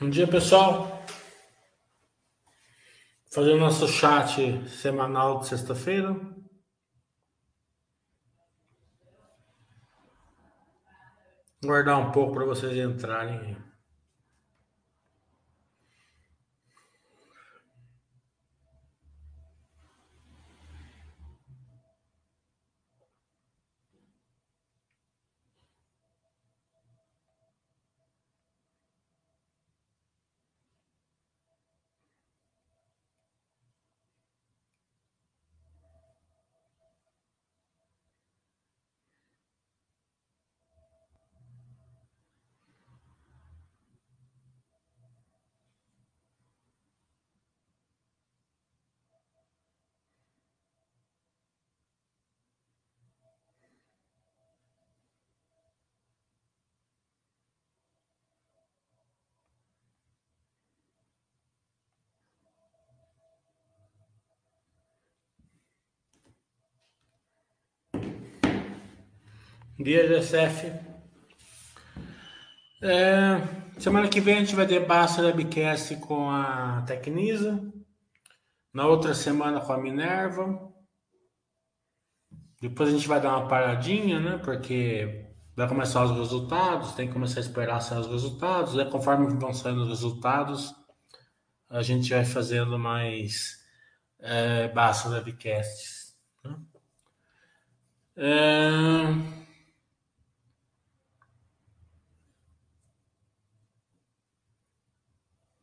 Bom dia, pessoal. Fazer o nosso chat semanal de sexta-feira. Guardar um pouco para vocês entrarem aí. Dia GSF. É, semana que vem a gente vai ter Basta Webcast com a Tecnisa. Na outra semana com a Minerva. Depois a gente vai dar uma paradinha, né? Porque vai começar os resultados, tem que começar a esperar sair os resultados. Né? Conforme vão saindo os resultados, a gente vai fazendo mais é, Basta Webcasts. Né? É...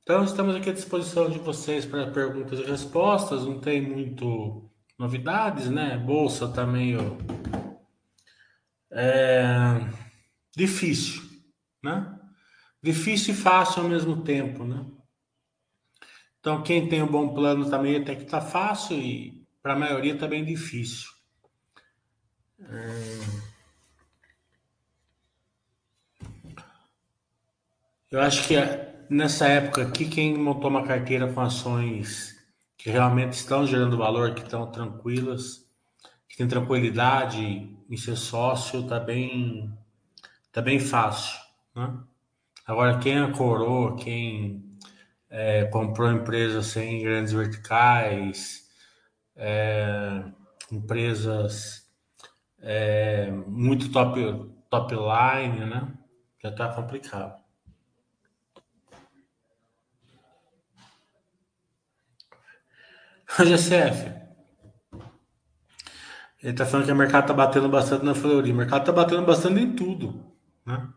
Então, estamos aqui à disposição de vocês para perguntas e respostas. Não tem muito novidades, né? Bolsa tá meio é, difícil, né? Difícil e fácil ao mesmo tempo, né? Então, quem tem um bom plano também até que tá fácil e para a maioria tá bem difícil. É... Eu acho que nessa época aqui, quem montou uma carteira com ações que realmente estão gerando valor, que estão tranquilas, que tem tranquilidade em ser sócio, tá bem, tá bem fácil, né? Agora, quem é coroa, quem é, comprou empresas sem grandes verticais, é, empresas é, muito top, top line, né? Já tá complicado. GCF. Ele está falando que o mercado está batendo bastante na Fleury. O mercado está batendo bastante em tudo. Né?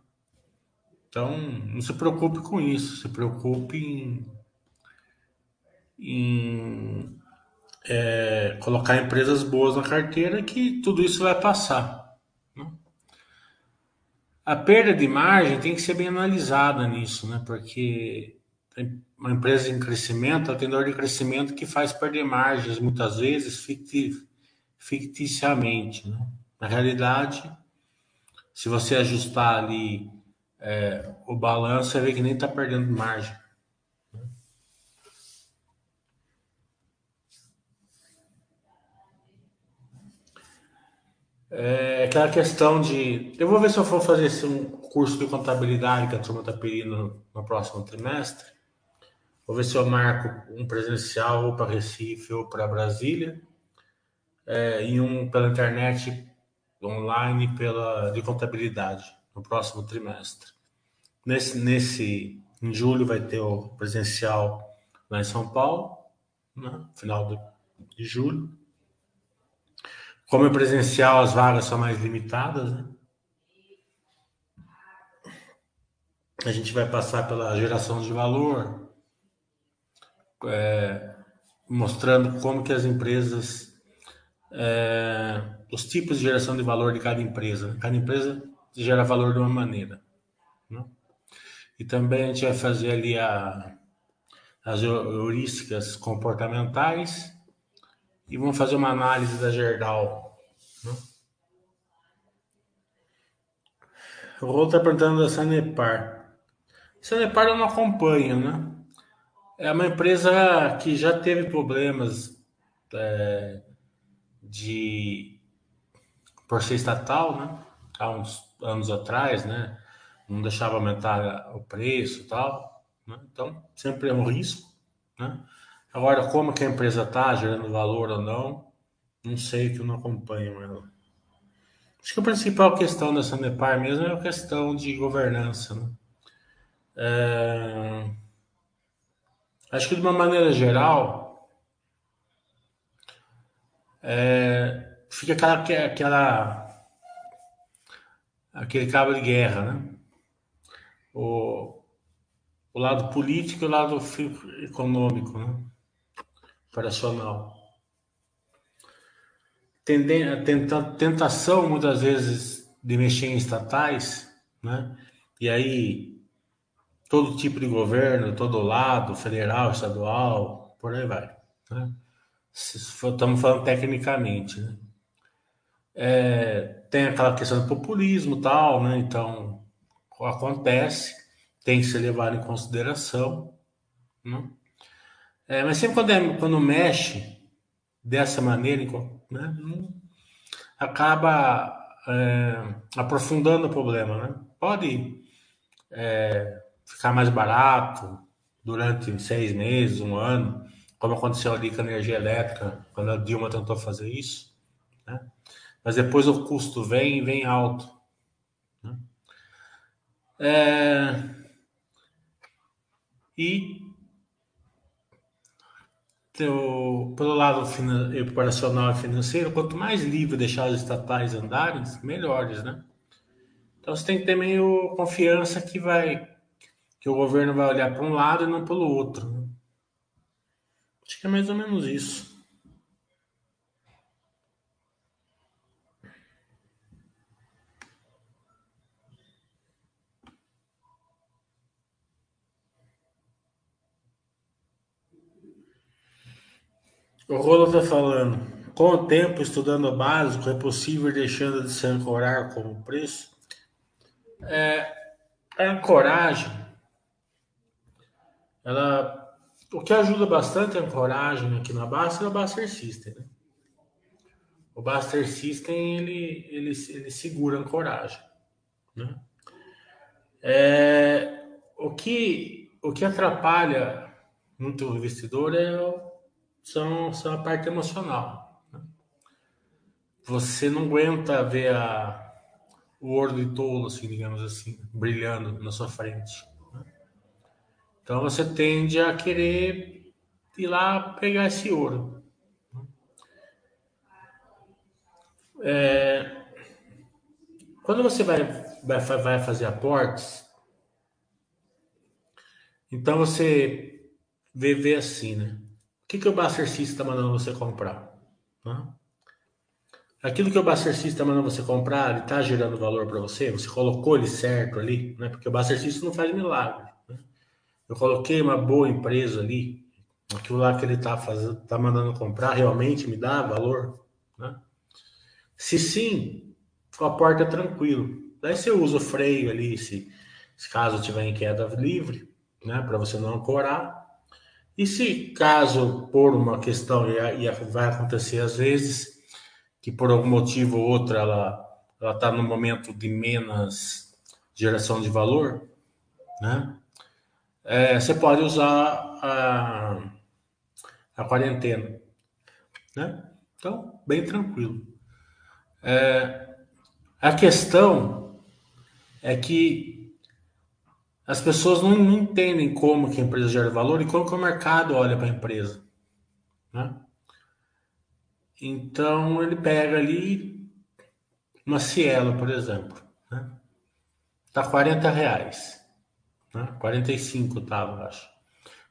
Então, não se preocupe com isso. Se preocupe em, em é, colocar empresas boas na carteira que tudo isso vai passar. Né? A perda de margem tem que ser bem analisada nisso, né? porque uma empresa em crescimento, ela tem dor de crescimento que faz perder margens, muitas vezes, ficticiamente. Né? Na realidade, se você ajustar ali é, o balanço, você vê que nem está perdendo margem. É aquela questão de. Eu vou ver se eu for fazer esse um curso de contabilidade que a turma está pedindo no próximo trimestre. Vou ver se eu marco um presencial ou para Recife ou para Brasília é, e um pela internet online pela de contabilidade no próximo trimestre. Nesse, nesse em julho vai ter o presencial lá em São Paulo, né? final de, julho. Como é presencial, as vagas são mais limitadas, né? A gente vai passar pela geração de valor, é, mostrando como que as empresas, é, os tipos de geração de valor de cada empresa. Cada empresa gera valor de uma maneira. Né? E também a gente vai fazer ali a, as heurísticas comportamentais e vamos fazer uma análise da Gerdau. Né? O Rô está perguntando da Sanepar. Sanepar eu não acompanho, né? É uma empresa que já teve problemas é, de por ser estatal, né? Há uns anos atrás, né? Não deixava aumentar o preço e tal. Né? Então, sempre é um risco. Né? Agora, como que a empresa está gerando valor ou não, não sei que eu não acompanho ela. Acho que a principal questão da Sanepar mesmo é a questão de governança. Né? É... Acho que de uma maneira geral, é... fica aquela, aquela, aquele cabo de guerra, né? O, o lado político e o lado econômico, né? operacional. Tentação, muitas vezes, de mexer em estatais, né? e aí todo tipo de governo, todo lado, federal, estadual, por aí vai. Né? Estamos falando tecnicamente. Né? É, tem aquela questão do populismo tal, né? então acontece, tem que ser levado em consideração. Né? É, mas sempre quando, é, quando mexe dessa maneira, né, acaba é, aprofundando o problema. Né? Pode é, ficar mais barato durante seis meses, um ano, como aconteceu ali com a energia elétrica, quando a Dilma tentou fazer isso. Né? Mas depois o custo vem e vem alto. Né? É... E teu, pelo lado operacional e financeiro, quanto mais livre deixar os estatais andarem, melhores, né? Então você tem que ter meio confiança que vai que o governo vai olhar para um lado e não pelo outro. Né? Acho que é mais ou menos isso. O Rolo está falando. Com o tempo, estudando o básico, é possível deixando de se ancorar como preço? É, a ancoragem, ela, o que ajuda bastante a ancoragem aqui na Baster é o Baster System. Né? O Baster System, ele, ele, ele segura a ancoragem. Né? É, o, que, o que atrapalha muito o investidor é o são, são a parte emocional. Né? Você não aguenta ver a, o ouro de tolo, assim, digamos assim, brilhando na sua frente. Então você tende a querer ir lá pegar esse ouro. É, quando você vai, vai, vai fazer aportes, então você vê, vê assim, né? O que, que o Buster System está mandando você comprar? Né? Aquilo que o Buster System está mandando você comprar, ele está gerando valor para você? Você colocou ele certo ali? Né? Porque o Buster System não faz milagre. Eu coloquei uma boa empresa ali, aquilo lá que ele está fazendo, tá mandando comprar, realmente me dá valor? Né? Se sim, a porta é tranquilo. Daí você usa o freio ali, se, se caso tiver em queda livre, né, para você não ancorar. E se caso por uma questão, e, vai acontecer às vezes, que por algum motivo ou outro ela está no momento de menos geração de valor, né? É, você pode usar a, a quarentena, né? Então, bem tranquilo. É, a questão é que as pessoas não, não, entendem como que a empresa gera valor e como que o mercado olha para a empresa. Né? Então ele pega ali uma Cielo, por exemplo. Né? Tá 40 reais. Né? 45 tava, acho.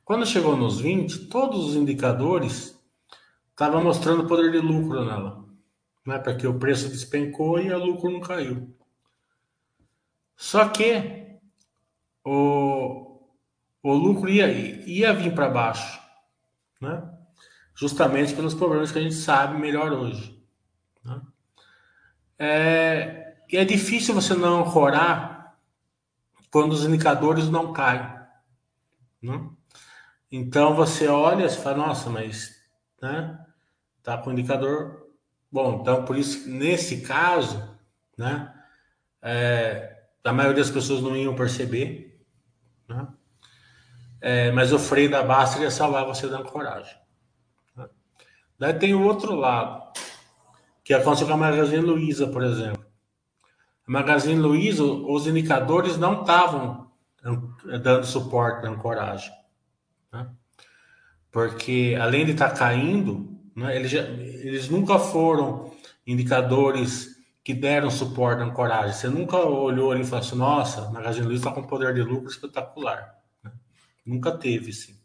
Quando chegou nos 20, todos os indicadores estavam mostrando poder de lucro nela. Né? Porque o preço despencou e o lucro não caiu. Só que o, o lucro ia, ia vir para baixo, né? justamente pelos problemas que a gente sabe melhor hoje. Né? É, e é difícil você não ancorar quando os indicadores não caem. Né? Então você olha e fala, nossa, mas né, tá com o indicador bom. Então, por isso, nesse caso, né, é, a maioria das pessoas não iam perceber, né? É, mas o freio da Baster ia salvar você da ancoragem. Né? Daí tem o outro lado, que aconteceu com a Magazine Luiza, por exemplo. Magazine Luiza, os indicadores não estavam dando suporte na ancoragem. Né? Porque além de estar tá caindo, né, eles, já, eles nunca foram indicadores que deram suporte à ancoragem. Você nunca olhou ali e falou assim, nossa, Magazine Luiza está com poder de lucro espetacular. Né? Nunca teve, sim.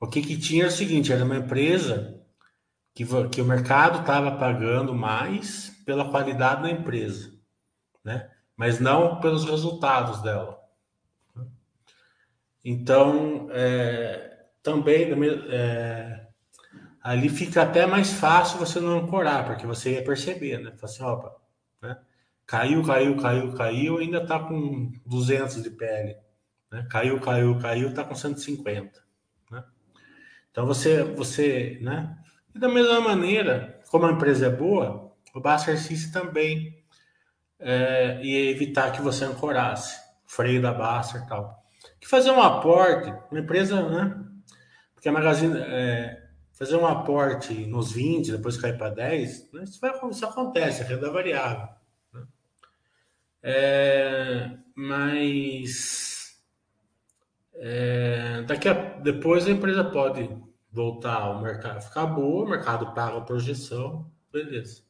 O que, que tinha era o seguinte, era uma empresa que, que o mercado estava pagando mais pela qualidade da empresa, né? mas não pelos resultados dela. Então, é, também é, ali fica até mais fácil você não ancorar, porque você ia perceber, né? Fala assim, opa, né? Caiu, caiu, caiu, caiu, ainda está com 200 de PL. Né? Caiu, caiu, caiu, está com 150. Né? Então você, você, né? E da mesma maneira, como a empresa é boa, o exercício também é, ia evitar que você ancorasse, freio da Baster e tal. Que fazer um aporte, uma empresa, né? Porque a Magazine, é, fazer um aporte nos 20, depois cair para 10, né? isso, vai, isso acontece, a renda variável. Né? É, mas é, daqui a, depois a empresa pode voltar ao mercado, ficar boa, o mercado paga a projeção, beleza.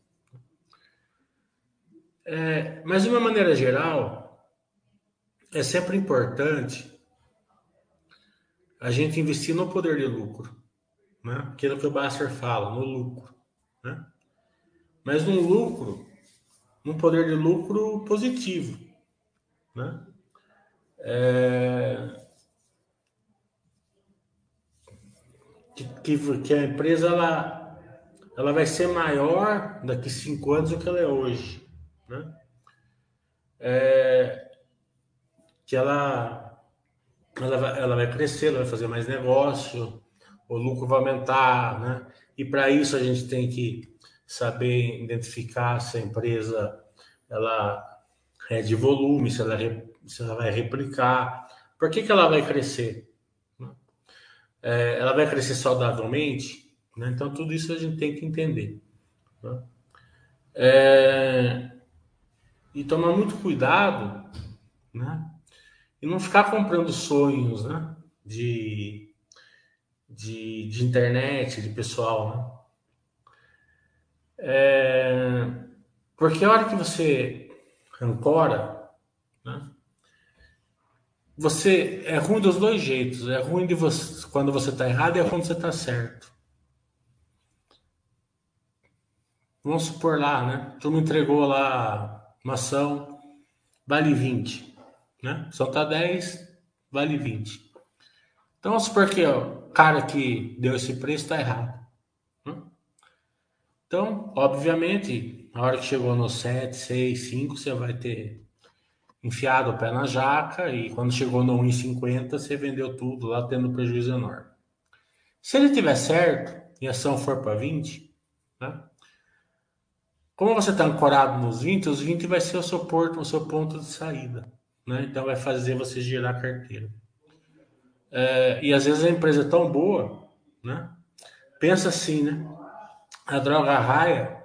É, mas de uma maneira geral, é sempre importante a gente investir no poder de lucro né? aquilo que o Basser fala, no lucro. Né? Mas num lucro, num poder de lucro positivo. Né? É... Que, que, que, a empresa ela, ela vai ser maior daqui cinco anos do que ela é hoje. Né? É... Que ela, ela, vai, ela vai crescer, ela vai fazer mais negócio, o lucro vai aumentar, né? E para isso a gente tem que saber identificar se a empresa ela é de volume, se ela, se ela vai replicar. Por que, que ela vai crescer? É, ela vai crescer saudavelmente? Né? Então, tudo isso a gente tem que entender. Né? É, e tomar muito cuidado né? e não ficar comprando sonhos né? de de, de internet, de pessoal, né? É, porque a hora que você ancora, né? Você é ruim dos dois jeitos. É ruim de você quando você está errado e é quando você está certo. Vamos supor lá, né? Tu me entregou lá uma ação, vale 20, né? Só tá 10, vale 20. Então vamos supor que ó, cara que deu esse preço está errado. Né? Então, obviamente, na hora que chegou no 7, 6, 5, você vai ter enfiado o pé na jaca e quando chegou no 1,50 você vendeu tudo lá tendo prejuízo enorme. Se ele tiver certo e a ação for para 20, né? Como você está ancorado nos 20, os 20 vai ser o seu porto, o seu ponto de saída. Né? Então vai fazer você girar a carteira. É, e às vezes a empresa é tão boa, né? Pensa assim, né? A droga raia,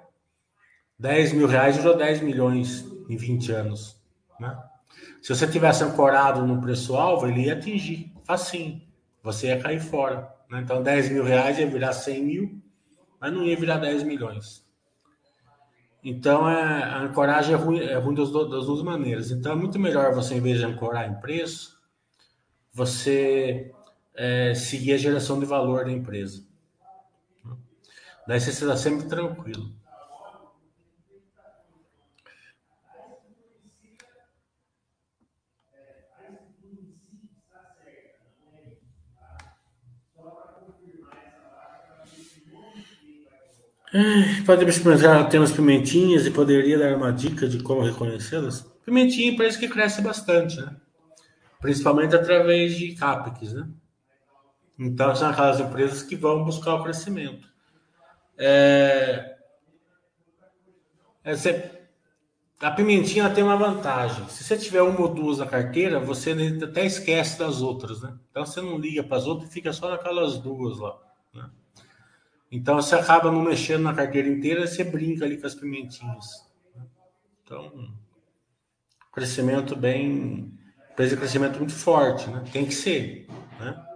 10 mil reais virou 10 milhões em 20 anos, né? Se você tivesse ancorado no preço-alvo, ele ia atingir, assim, você ia cair fora. Né? Então 10 mil reais ia virar 100 mil, mas não ia virar 10 milhões. Então é, a ancoragem é ruim, é ruim das, das duas maneiras. Então é muito melhor você, em vez de ancorar em preço, você é, seguir a geração de valor da empresa. Daí você está sempre tranquilo. Podemos experimentar temos pimentinhas e poderia dar uma dica de como reconhecê-las? Pimentinha parece que cresce bastante, né? principalmente através de CAPEX, né? Então, são aquelas empresas que vão buscar o crescimento. É, é, a pimentinha tem uma vantagem. Se você tiver uma ou duas na carteira, você até esquece das outras, né? Então você não liga para as outras e fica só naquelas duas lá. Né? Então você acaba não mexendo na carteira inteira, você brinca ali com as pimentinhas. Né? Então, crescimento bem, empresa de crescimento muito forte, né? Tem que ser, né?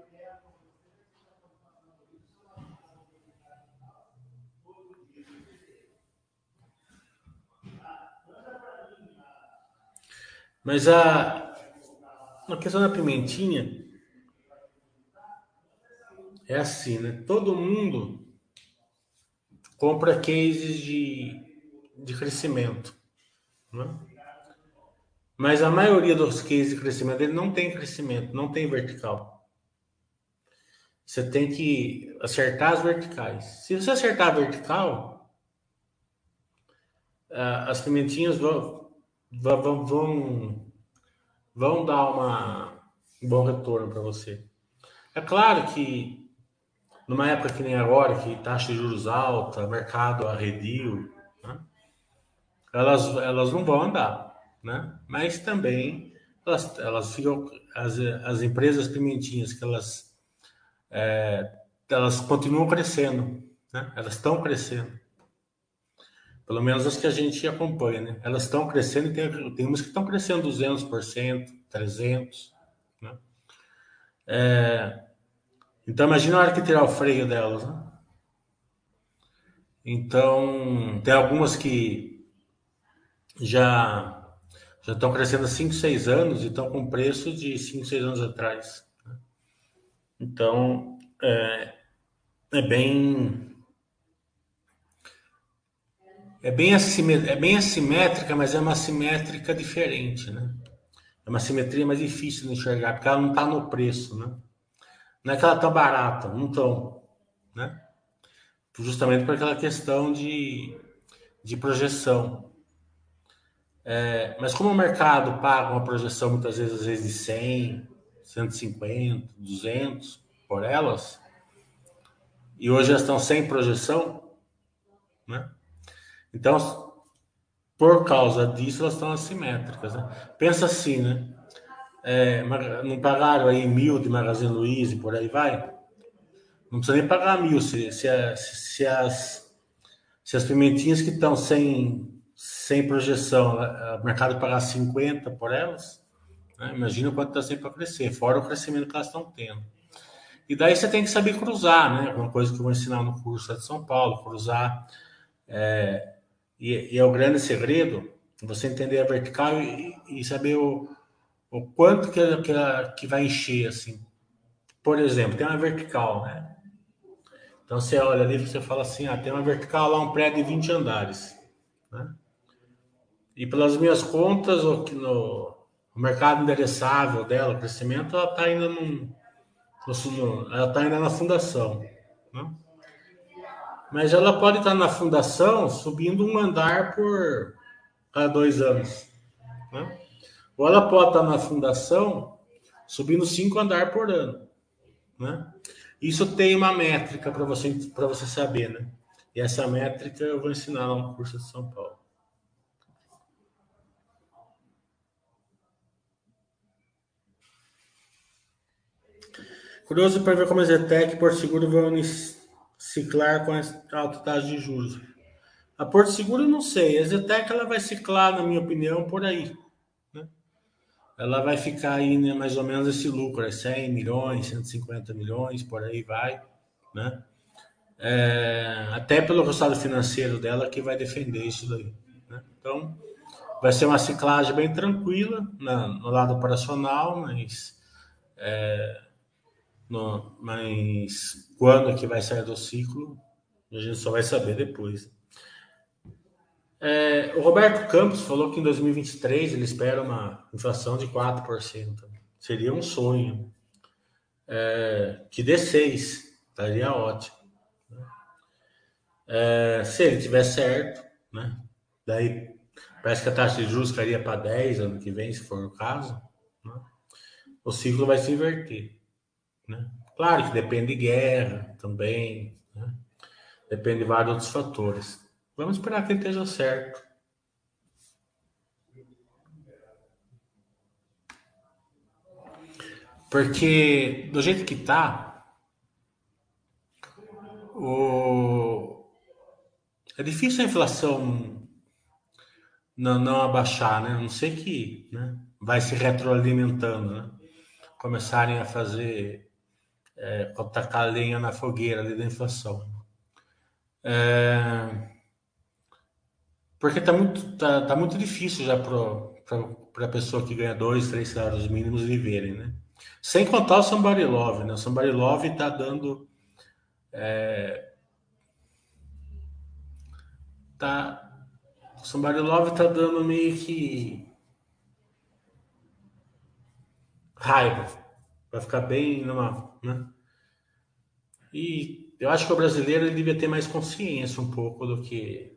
Mas a, a questão da pimentinha é assim, né? Todo mundo compra cases de, de crescimento, né? Mas a maioria dos cases de crescimento ele não tem crescimento, não tem vertical. Você tem que acertar as verticais. Se você acertar a vertical, as pimentinhas vão, vão, vão, vão dar uma, um bom retorno para você. É claro que numa época que nem agora, que taxa de juros alta, mercado arredio, né? elas, elas não vão andar, né? Mas também elas, elas ficam, as, as empresas pimentinhas que elas, é, elas continuam crescendo, né? Elas estão crescendo. Pelo menos as que a gente acompanha, né? Elas estão crescendo e tem, tem umas que estão crescendo 200%, 300%, né? É, então, imagina a hora que tirar o freio delas, né? Então, tem algumas que já já estão crescendo há 5, 6 anos e estão com preço de 5, 6 anos atrás. Né? Então, é, é bem é bem, é bem assimétrica, mas é uma assimétrica diferente, né? É uma simetria mais difícil de enxergar, porque ela não está no preço, né? Não é que ela está barata, não estão, né? Justamente por aquela questão de, de projeção. É, mas como o mercado paga uma projeção muitas vezes, às vezes de 100, 150, 200 por elas, e hoje elas estão sem projeção, né? Então, por causa disso, elas estão assimétricas. Né? Pensa assim, né? É, não pagaram aí mil de Magazine Luiza e por aí vai? Não precisa nem pagar mil se, se, se, as, se as pimentinhas que estão sem, sem projeção, o mercado pagar 50 por elas, né? imagina quanto está sempre para crescer, fora o crescimento que elas estão tendo. E daí você tem que saber cruzar, né? Uma coisa que eu vou ensinar no curso de São Paulo, cruzar é, e, e, é o grande segredo você entender a vertical e, e saber o, o quanto que, ela, que, que vai encher, assim. Por exemplo, tem uma vertical, né? Então você olha ali você fala assim, ah, tem uma vertical lá, um prédio de 20 andares, né? E pelas minhas contas, o, no, o mercado endereçável dela, o crescimento, ela está ainda num, ela está ainda na fundação, né? Mas ela pode estar na fundação subindo um andar por cada dois anos. Né? Ou ela pode estar na fundação subindo cinco andar por ano. Né? Isso tem uma métrica para você, você saber. Né? E essa métrica eu vou ensinar lá no curso de São Paulo. Curioso para ver como a Zetec e Porto Seguro vão ciclar com a alta taxa de juros. A Porto Seguro não sei, a Zetec ela vai ciclar, na minha opinião, por aí. Ela vai ficar aí né, mais ou menos esse lucro, é 100 milhões, 150 milhões, por aí vai. Né? É, até pelo resultado financeiro dela que vai defender isso daí. Né? Então, vai ser uma ciclagem bem tranquila no lado operacional, mas é, no, mas quando que vai sair do ciclo, a gente só vai saber depois. É, o Roberto Campos falou que em 2023 ele espera uma inflação de 4%. Seria um sonho. É, que dê 6, estaria ótimo. É, se ele tiver certo, né? Daí parece que a taxa de juros cairia para 10 ano que vem, se for o caso. Né? O ciclo vai se inverter. Né? Claro que depende de guerra também, né? depende de vários outros fatores. Vamos esperar que ele esteja certo. Porque do jeito que tá, o... é difícil a inflação não, não abaixar, né? A não sei que né? vai se retroalimentando, né? Começarem a fazer é, a lenha na fogueira ali da inflação. É... Porque tá muito, tá, tá muito difícil já para a pessoa que ganha dois, três salários mínimos viverem, né? Sem contar o Somebody Love, né? O Somebody Love tá dando. É... Tá. O Somebody Love tá dando meio que. Raiva. Vai ficar bem numa. Né? E eu acho que o brasileiro ele devia ter mais consciência um pouco do que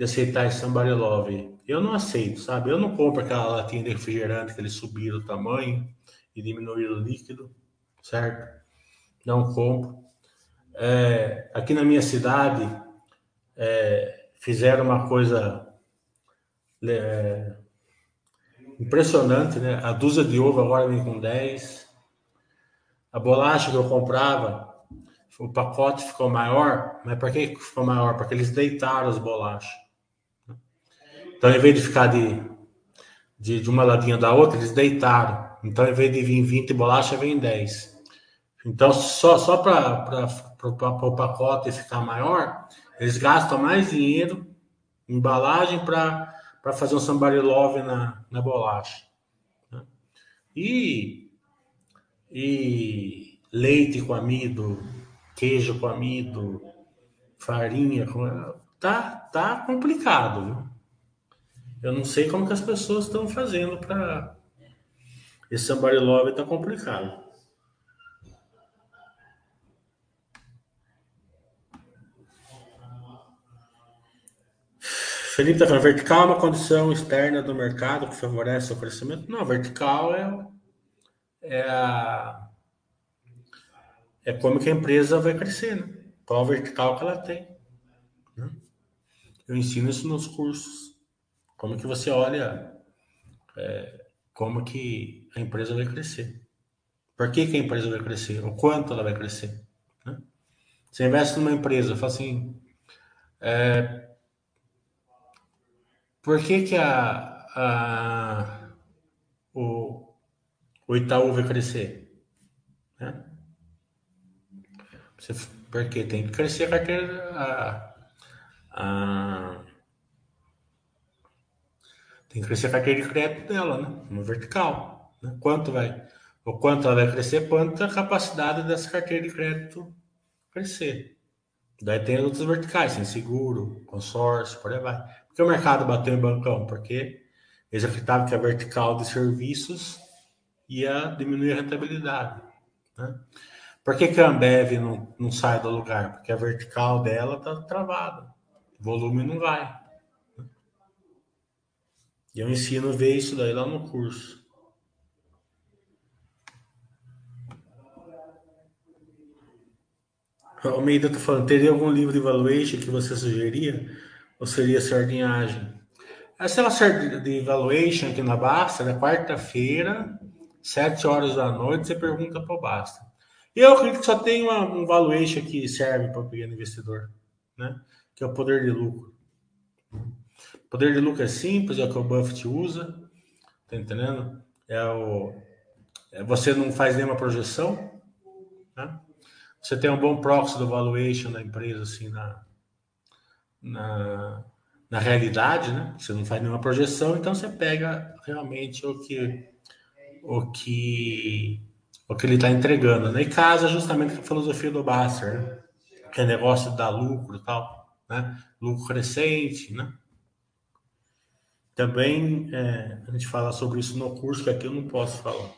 de aceitar esse somebody love. Eu não aceito, sabe? Eu não compro aquela latinha de refrigerante que eles subiram o tamanho e diminuíram o líquido, certo? Não compro. É, aqui na minha cidade é, fizeram uma coisa é, impressionante, né? A dúzia de ovo agora vem com 10. A bolacha que eu comprava o pacote ficou maior, mas por que ficou maior? Porque eles deitaram as bolachas. Então, em vez de ficar de, de, de uma ladinha da outra, eles deitaram. Então, em vez de vir 20 bolachas, vem 10. Então, só, só para o pacote ficar maior, eles gastam mais dinheiro, embalagem, para fazer um somebody love na, na bolacha. Né? E, e leite com amido, queijo com amido, farinha, com... tá, tá complicado, viu? Eu não sei como que as pessoas estão fazendo para esse somebody love tá complicado. Felipe está falando, vertical é uma condição externa do mercado que favorece o crescimento? Não, vertical é, é a é como que a empresa vai crescer, né? Qual vertical que ela tem. Né? Eu ensino isso nos cursos. Como que você olha é, como que a empresa vai crescer. Por que, que a empresa vai crescer? O quanto ela vai crescer. Né? Você investe numa empresa, fala assim, é, por que, que a, a, o, o Itaú vai crescer? Né? Você, porque tem que crescer a carteira. A, a, tem que crescer a carteira de crédito dela, né? No vertical. Né? Quanto vai? O quanto ela vai crescer, quanto a capacidade dessa carteira de crédito crescer. Daí tem outros verticais, tem seguro, consórcio, por aí vai. Por que o mercado bateu em bancão? Porque eles acreditavam que a vertical de serviços ia diminuir a rentabilidade. Né? Por que, que a Ambev não, não sai do lugar? Porque a vertical dela está travada. O volume não vai. E eu ensino a ver isso daí lá no curso. Almeida está falando, teria algum livro de valuation que você sugeria? Ou seria sardinhagem? Essa é uma de valuation aqui na Basta, na quarta-feira, sete horas da noite, você pergunta para o Basta. Eu acredito que só tem uma, um valuation que serve para o pequeno investidor, né? que é o poder de lucro. Poder de lucro é simples, é o que o Buffett usa, tá entendendo? É o, é, você não faz nenhuma projeção, né? Você tem um bom proxy do valuation da empresa, assim, na, na, na realidade, né? Você não faz nenhuma projeção, então você pega realmente o que, o que o que ele está entregando, né? E casa justamente com a filosofia do Basser, né? que é negócio dar lucro tal, né? Lucro crescente, né? Também é, a gente fala sobre isso no curso, que aqui eu não posso falar.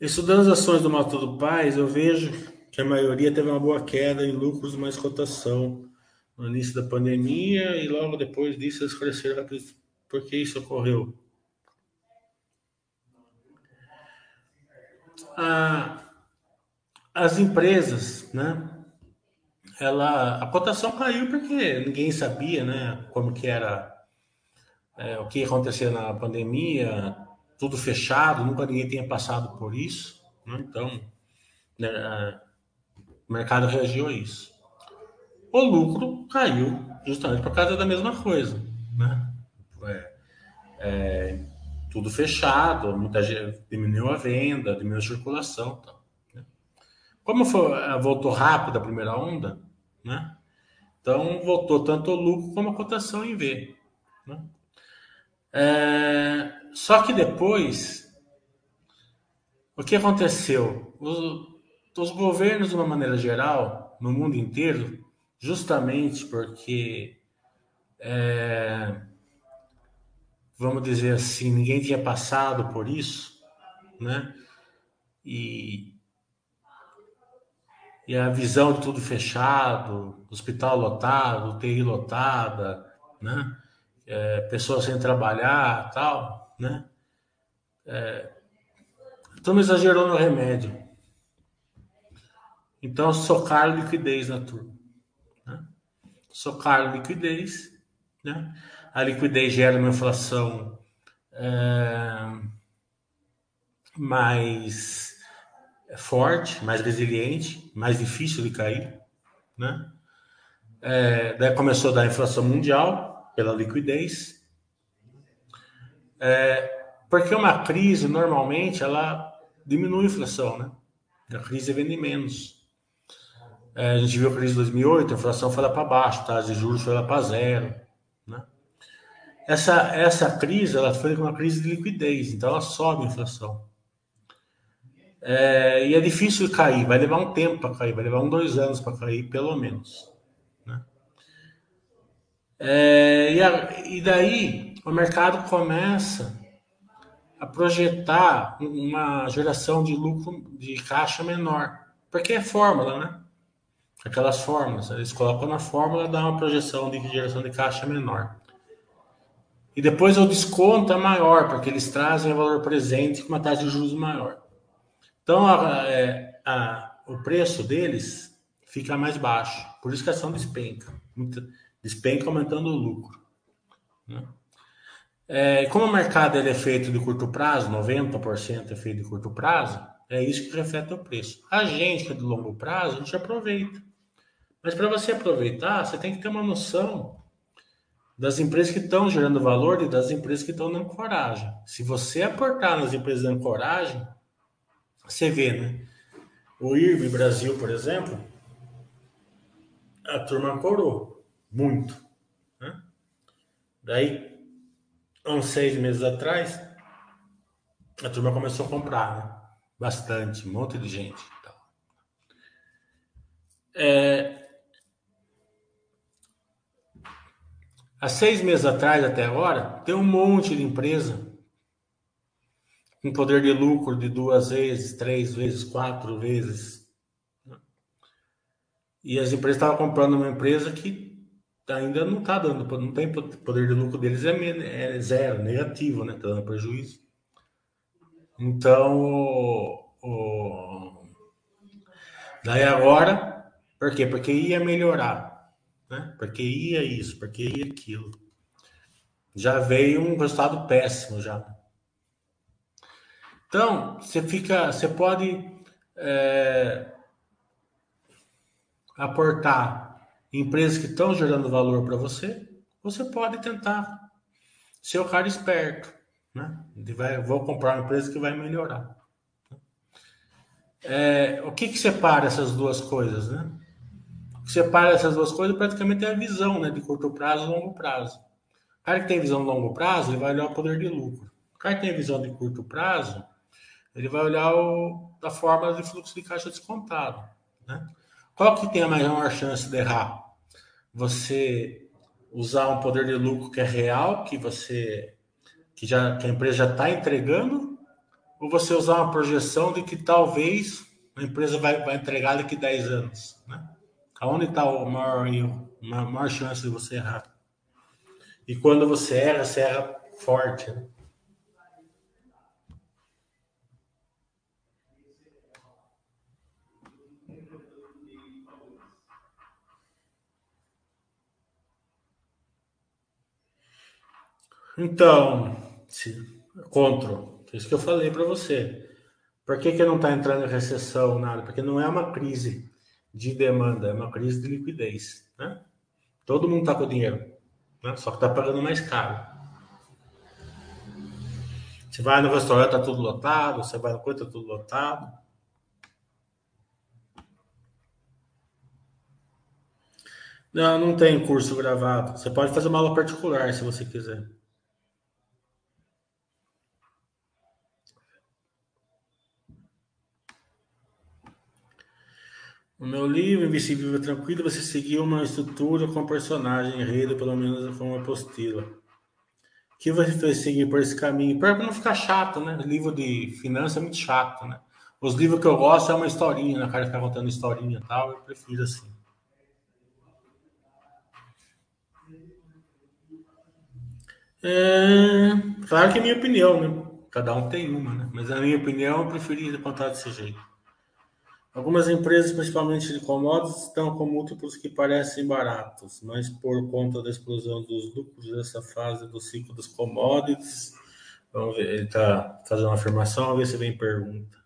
Estudando as ações do Mato do Paz, eu vejo que a maioria teve uma boa queda em lucros mais cotação no início da pandemia e logo depois disso eles cresceram. Por que isso ocorreu? a, as empresas, né? Ela, a cotação caiu porque ninguém sabia, né? Como que era é, o que acontecia na pandemia, tudo fechado, nunca ninguém tinha passado por isso, né? então né, o mercado reagiu a isso. O lucro caiu justamente por causa da mesma coisa, né? É, é, tudo fechado, muita gente diminuiu a venda, diminuiu a circulação, né? Como foi, voltou rápido a primeira onda, né? Então voltou tanto o lucro como a cotação em V, né? É, só que depois, o que aconteceu? Os, os governos, de uma maneira geral, no mundo inteiro, justamente porque, é, vamos dizer assim, ninguém tinha passado por isso, né? E, e a visão de tudo fechado, hospital lotado, UTI lotada, né? É, pessoas sem trabalhar, tal, né? É, então exagerou no remédio. Então socar liquidez na turma socar liquidez, né? A liquidez gera uma inflação é, mais forte, mais resiliente, mais difícil de cair, né? É, daí começou a dar inflação mundial pela liquidez, é, porque uma crise normalmente ela diminui a inflação, né? A crise vende menos. É, a gente viu a crise de 2008, a inflação foi lá para baixo, taxa de juros foi lá para zero. Né? Essa, essa crise ela foi uma crise de liquidez, então ela sobe a inflação. É, e é difícil cair, vai levar um tempo para cair, vai levar um, dois anos para cair, pelo menos. Né? É, e, a, e daí o mercado começa a projetar uma geração de lucro de caixa menor, porque é fórmula, né? aquelas fórmulas. Eles colocam na fórmula, dá uma projeção de geração de caixa menor. E depois o desconto é maior, porque eles trazem o valor presente com uma taxa de juros maior. Então, a, é, a, o preço deles fica mais baixo. Por isso que a ação despenca. Despenca aumentando o lucro. Né? É, como o mercado ele é feito de curto prazo, 90% é feito de curto prazo, é isso que reflete o preço. A gente que é de longo prazo, a gente aproveita. Mas para você aproveitar, você tem que ter uma noção das empresas que estão gerando valor e das empresas que estão dando coragem. Se você aportar nas empresas dando coragem, você vê, né? O IRB Brasil, por exemplo, a turma corou muito. Né? Daí, uns seis meses atrás, a turma começou a comprar, né? Bastante, um monte de gente. É, Há seis meses atrás até agora, tem um monte de empresa com poder de lucro de duas vezes, três vezes, quatro vezes. E as empresas estavam comprando uma empresa que ainda não está dando, não tem poder de lucro deles, é, é zero, negativo, né? Está dando prejuízo. Então, o... daí agora, por quê? Porque ia melhorar né? Porque ia isso, porque ia aquilo. Já veio um resultado péssimo já. Então, você fica, você pode é, aportar empresas que estão gerando valor para você, você pode tentar ser o cara esperto, né? Vai, vou comprar uma empresa que vai melhorar. É, o que que separa essas duas coisas, né? que separa essas duas coisas praticamente é a visão, né? De curto prazo e longo prazo. O cara que tem visão de longo prazo, ele vai olhar o poder de lucro. O cara que tem visão de curto prazo, ele vai olhar o, a forma de fluxo de caixa descontado, né? Qual que tem a maior chance de errar? Você usar um poder de lucro que é real, que você que já que a empresa já está entregando, ou você usar uma projeção de que talvez a empresa vai, vai entregar daqui a 10 anos, né? Aonde está o maior erro, a maior chance de você errar? E quando você erra, você erra forte. Né? Então, se, contra, isso que eu falei para você. Por que, que não está entrando em recessão, nada? Porque não é uma crise de demanda, é uma crise de liquidez. Né? Todo mundo está com dinheiro, né? só que está pagando mais caro. Você vai no restaurante, está tudo lotado, você vai no coisa, está tudo lotado. Não, não tem curso gravado. Você pode fazer uma aula particular se você quiser. No meu livro, Invisível Tranquilo, você seguiu uma estrutura com personagem, enredo, pelo menos com uma apostila. Que você vai seguir por esse caminho? Para não ficar chato, né? Livro de finanças é muito chato, né? Os livros que eu gosto é uma historinha, né? O cara ficar contando historinha e tal, eu prefiro assim. É, claro que é minha opinião, né? Cada um tem uma, né? Mas a minha opinião eu preferi contar desse jeito. Algumas empresas, principalmente de commodities, estão com múltiplos que parecem baratos, mas por conta da explosão dos lucros dessa fase do ciclo das commodities, vamos ver, ele está fazendo uma afirmação, vamos ver se vem pergunta.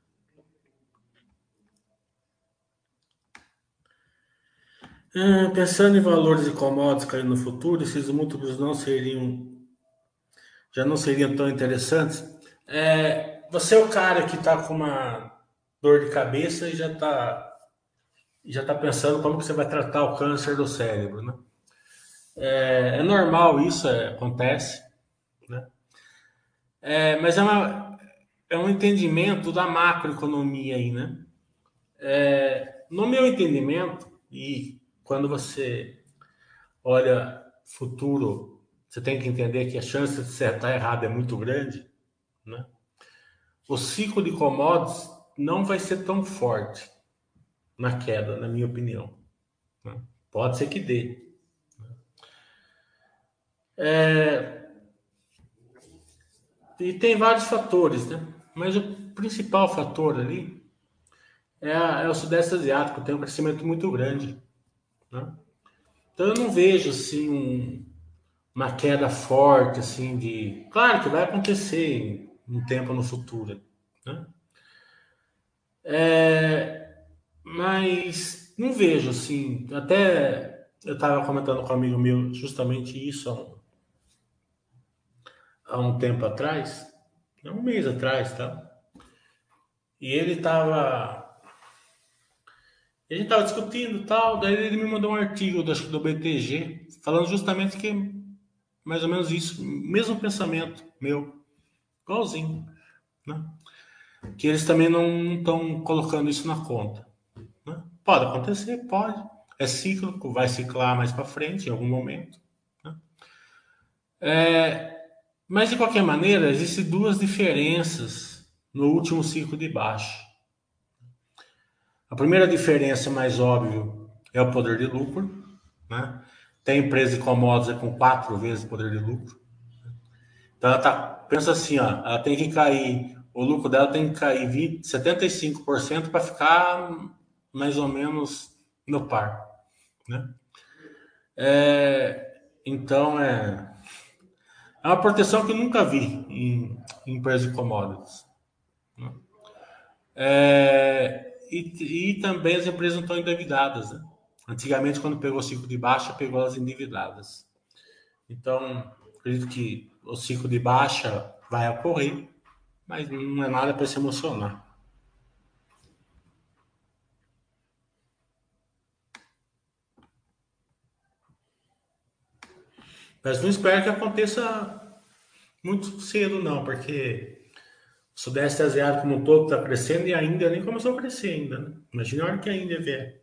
É, pensando em valores de commodities caindo no futuro, esses múltiplos não seriam já não seriam tão interessantes. É, você é o cara que está com uma dor de cabeça e já está já tá pensando como que você vai tratar o câncer do cérebro, né? É, é normal isso, é, acontece, né? É, mas é, uma, é um entendimento da macroeconomia aí, né? É, no meu entendimento, e quando você olha futuro, você tem que entender que a chance de você estar errado é muito grande, né? O ciclo de commodities não vai ser tão forte na queda, na minha opinião. Né? Pode ser que dê. Né? É... E tem vários fatores, né? Mas o principal fator ali é, a, é o Sudeste Asiático, tem um crescimento muito grande. Né? Então eu não vejo assim um, uma queda forte assim de. Claro que vai acontecer um tempo no futuro, né? É, mas não vejo assim. Até eu estava comentando com um amigo meu justamente isso há um, há um tempo atrás, um mês atrás, tá? E ele estava. A gente estava discutindo tal, daí ele me mandou um artigo do, do BTG falando justamente que mais ou menos isso, mesmo pensamento meu, igualzinho, né? Que eles também não estão colocando isso na conta. Né? Pode acontecer, pode. É cíclico, vai ciclar mais para frente em algum momento. Né? É, mas de qualquer maneira, existem duas diferenças no último ciclo de baixa. A primeira diferença mais óbvia é o poder de lucro. Né? Tem empresa de commodities com quatro vezes o poder de lucro. Então ela tá, pensa assim, ó, ela tem que cair o lucro dela tem que cair 20, 75% para ficar mais ou menos no par. Né? É, então, é, é uma proteção que eu nunca vi em, em empresas de commodities. Né? É, e, e, também as empresas não estão endividadas. Né? Antigamente, quando pegou o ciclo de baixa, pegou as endividadas. Então, acredito que o ciclo de baixa vai ocorrer mas não é nada para se emocionar. Mas não espero que aconteça muito cedo, não, porque o Sudeste Asiático como um todo está crescendo e a Índia nem começou a crescer ainda. Né? Imagina a hora que a Índia vier.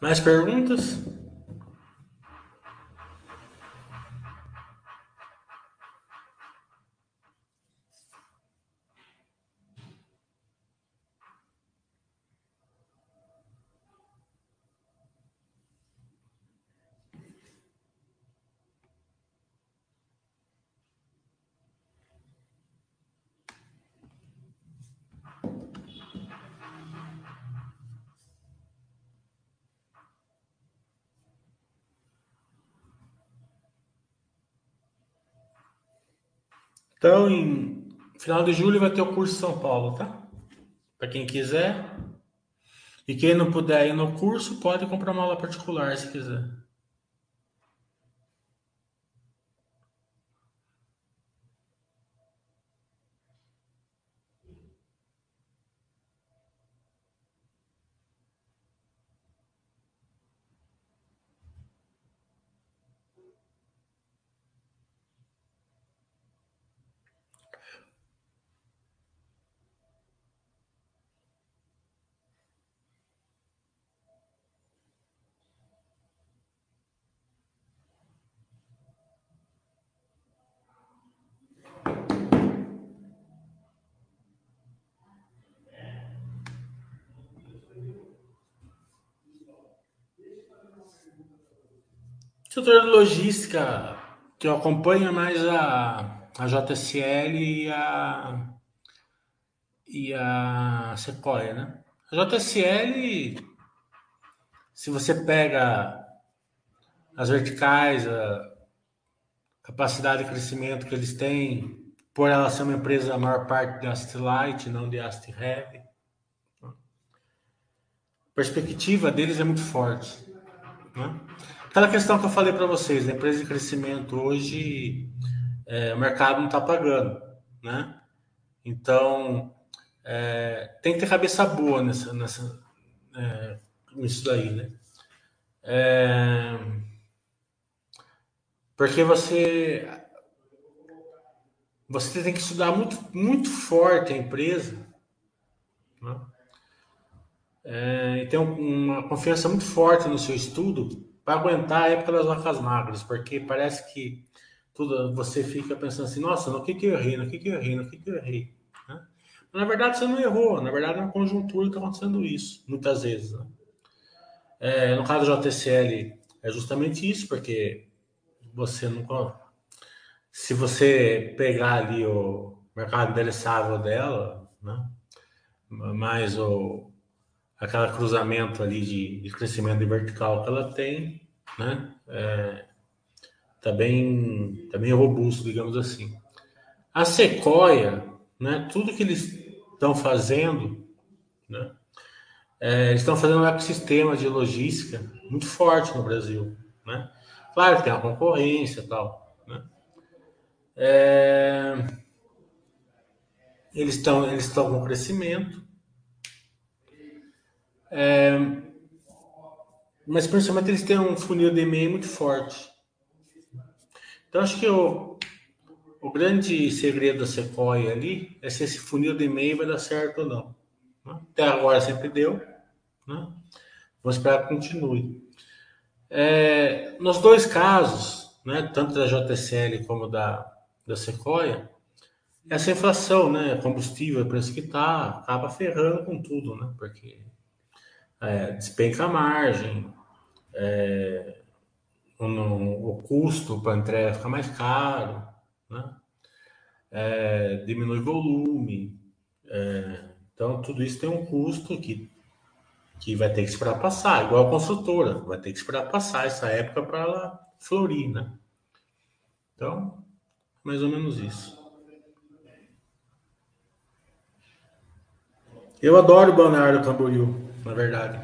Mais perguntas? Então, em final de julho vai ter o curso São Paulo, tá? Para quem quiser. E quem não puder ir no curso, pode comprar uma aula particular se quiser. Setor de logística, que eu acompanho mais a, a JSL e a, e a Sequoia, né? A JSL, se você pega as verticais, a capacidade de crescimento que eles têm, por ela ser uma empresa, a maior parte de Asset Light, não de Asset Heavy, a perspectiva deles é muito forte, né? Aquela questão que eu falei para vocês, a empresa de crescimento hoje, é, o mercado não está pagando, né? Então, é, tem que ter cabeça boa nessa, nessa, é, nisso daí, né? É, porque você você tem que estudar muito, muito forte a empresa né? é, e ter uma confiança muito forte no seu estudo para aguentar a época das vacas magras, porque parece que tudo você fica pensando assim, nossa, no que, que eu errei, no que, que eu errei, no que, que eu errei. Né? Mas, na verdade, você não errou, na verdade é uma conjuntura que está acontecendo isso, muitas vezes. Né? É, no caso do JTCL, é justamente isso, porque você não. Se você pegar ali o mercado endereçável dela, né? mais o, aquela cruzamento ali de, de crescimento de vertical que ela tem, né? É, tá bem, tá bem robusto, digamos assim. A Sequoia, né? Tudo que eles estão fazendo, né? É, eles estão fazendo um ecossistema de logística muito forte no Brasil, né? Claro tem a concorrência e tal, né? É, eles estão eles estão com crescimento, é, mas principalmente eles têm um funil de e-mail muito forte. Então acho que o, o grande segredo da Sequoia ali é se esse funil de e-mail vai dar certo ou não. Né? Até agora sempre deu. Né? Vamos esperar que continue. É, nos dois casos, né, tanto da JSL como da, da Sequoia, essa inflação, né, combustível, preço que está, acaba ferrando com tudo, né, porque é, despenca a margem, é, o, o custo para entrega fica mais caro, né? É, diminui volume. É, então, tudo isso tem um custo que, que vai ter que esperar passar, igual a construtora, vai ter que esperar passar essa época para ela florir, né? Então, mais ou menos isso. Eu adoro o Balneário Camboriú na verdade,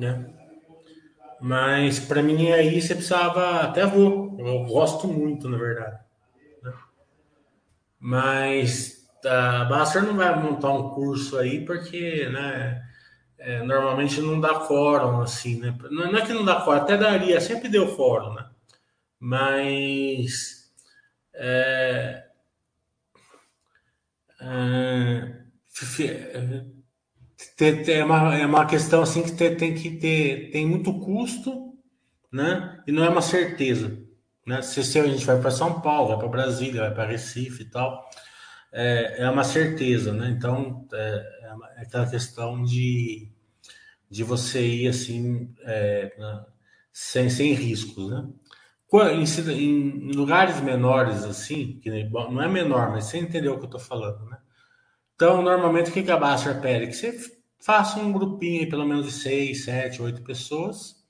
né? Mas para mim aí você precisava até vou, eu gosto muito, na verdade. Né? Mas a Baster não vai montar um curso aí porque, né? É, normalmente não dá fórum assim, né? Não é que não dá fórum, até daria, sempre deu fórum, né? Mas é, é, é uma, é uma questão assim que tem que ter tem muito custo, né? E não é uma certeza, né? Se, se a gente vai para São Paulo, vai para Brasília, vai para Recife e tal, é, é uma certeza, né? Então é, é, aquela questão de, de você ir assim é, né? sem, sem riscos, né? Em, em, lugares menores assim, que não é menor, mas você entendeu o que eu estou falando, né? Então, normalmente, o que a Baster pede? Que você faça um grupinho, pelo menos de seis, sete, oito pessoas.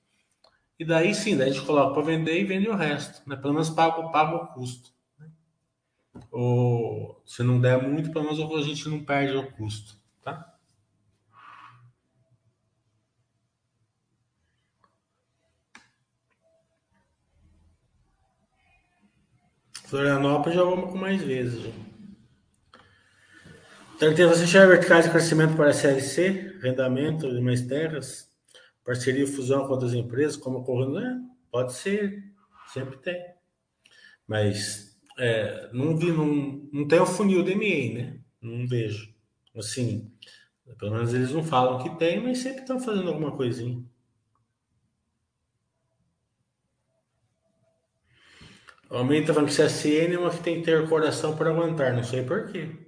E daí sim, daí a gente coloca para vender e vende o resto. Né? Pelo menos paga, paga o custo. Né? ou se não der muito, pelo menos a gente não perde o custo, tá? Florianópolis já vamos com mais vezes. Já. Então, você tiver verticais de crescimento para a SLC, arrendamento de mais terras, parceria fusão com outras empresas, como ocorrendo, é, pode ser, sempre tem. Mas é, não vi, não, não tem o funil DMA, né? Não vejo. Assim, pelo menos eles não falam que tem, mas sempre estão fazendo alguma coisinha. Falando que CSN é uma que tem que ter coração para aguentar, não sei porquê.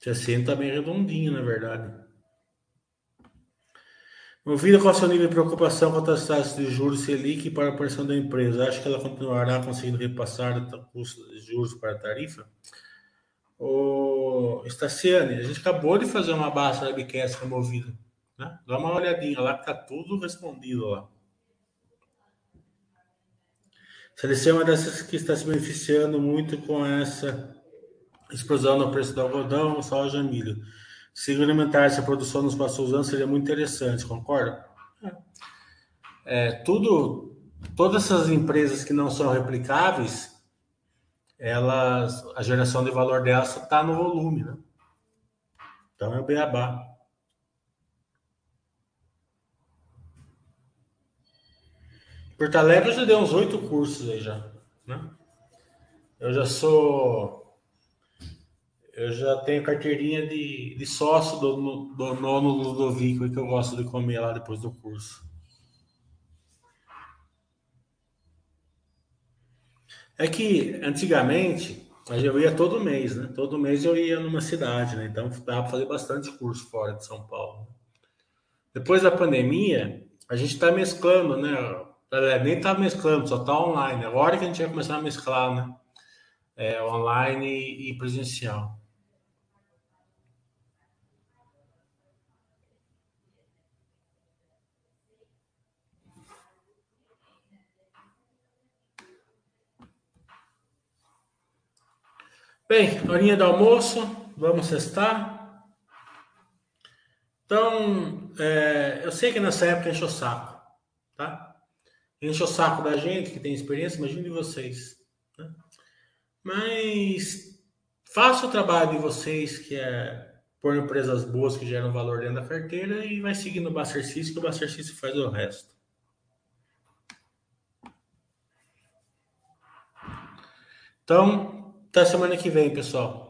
CSN tá bem redondinho, na verdade. Movida qual é o seu nível de preocupação quanto às taxas de juros Selic para a pressão da empresa? Acho que ela continuará conseguindo repassar o custo de juros para a tarifa? O Staciane, a gente acabou de fazer uma baixa webcast com a Movida. Né? Dá uma olhadinha lá que tá tudo respondido lá. CLC é uma dessas que está se beneficiando muito com essa explosão no preço do algodão, soja milho. Se alimentar essa produção nos próximos anos seria muito interessante, concorda? É, tudo, todas essas empresas que não são replicáveis, elas, a geração de valor delas está no volume, né? Então é o beabá. Porto Alegre eu já dei uns oito cursos aí já, né? Eu já sou eu já tenho carteirinha de, de sócio do, do nono Ludovico que eu gosto de comer lá depois do curso. É que antigamente eu ia todo mês, né? Todo mês eu ia numa cidade, né? Então dava para fazer bastante curso fora de São Paulo. Depois da pandemia, a gente está mesclando, né? Nem está mesclando, só está online. Agora que a gente vai começar a mesclar, né? É, online e presencial. Bem, horinha do almoço, vamos cestar. Então, é, eu sei que nessa época enche o saco, tá? Enche o saco da gente que tem experiência, imagine de vocês. Né? Mas faça o trabalho de vocês, que é pôr empresas boas que geram valor dentro da carteira e vai seguindo o Bastercício, que o Bastercício faz o resto. Então, até semana que vem, pessoal.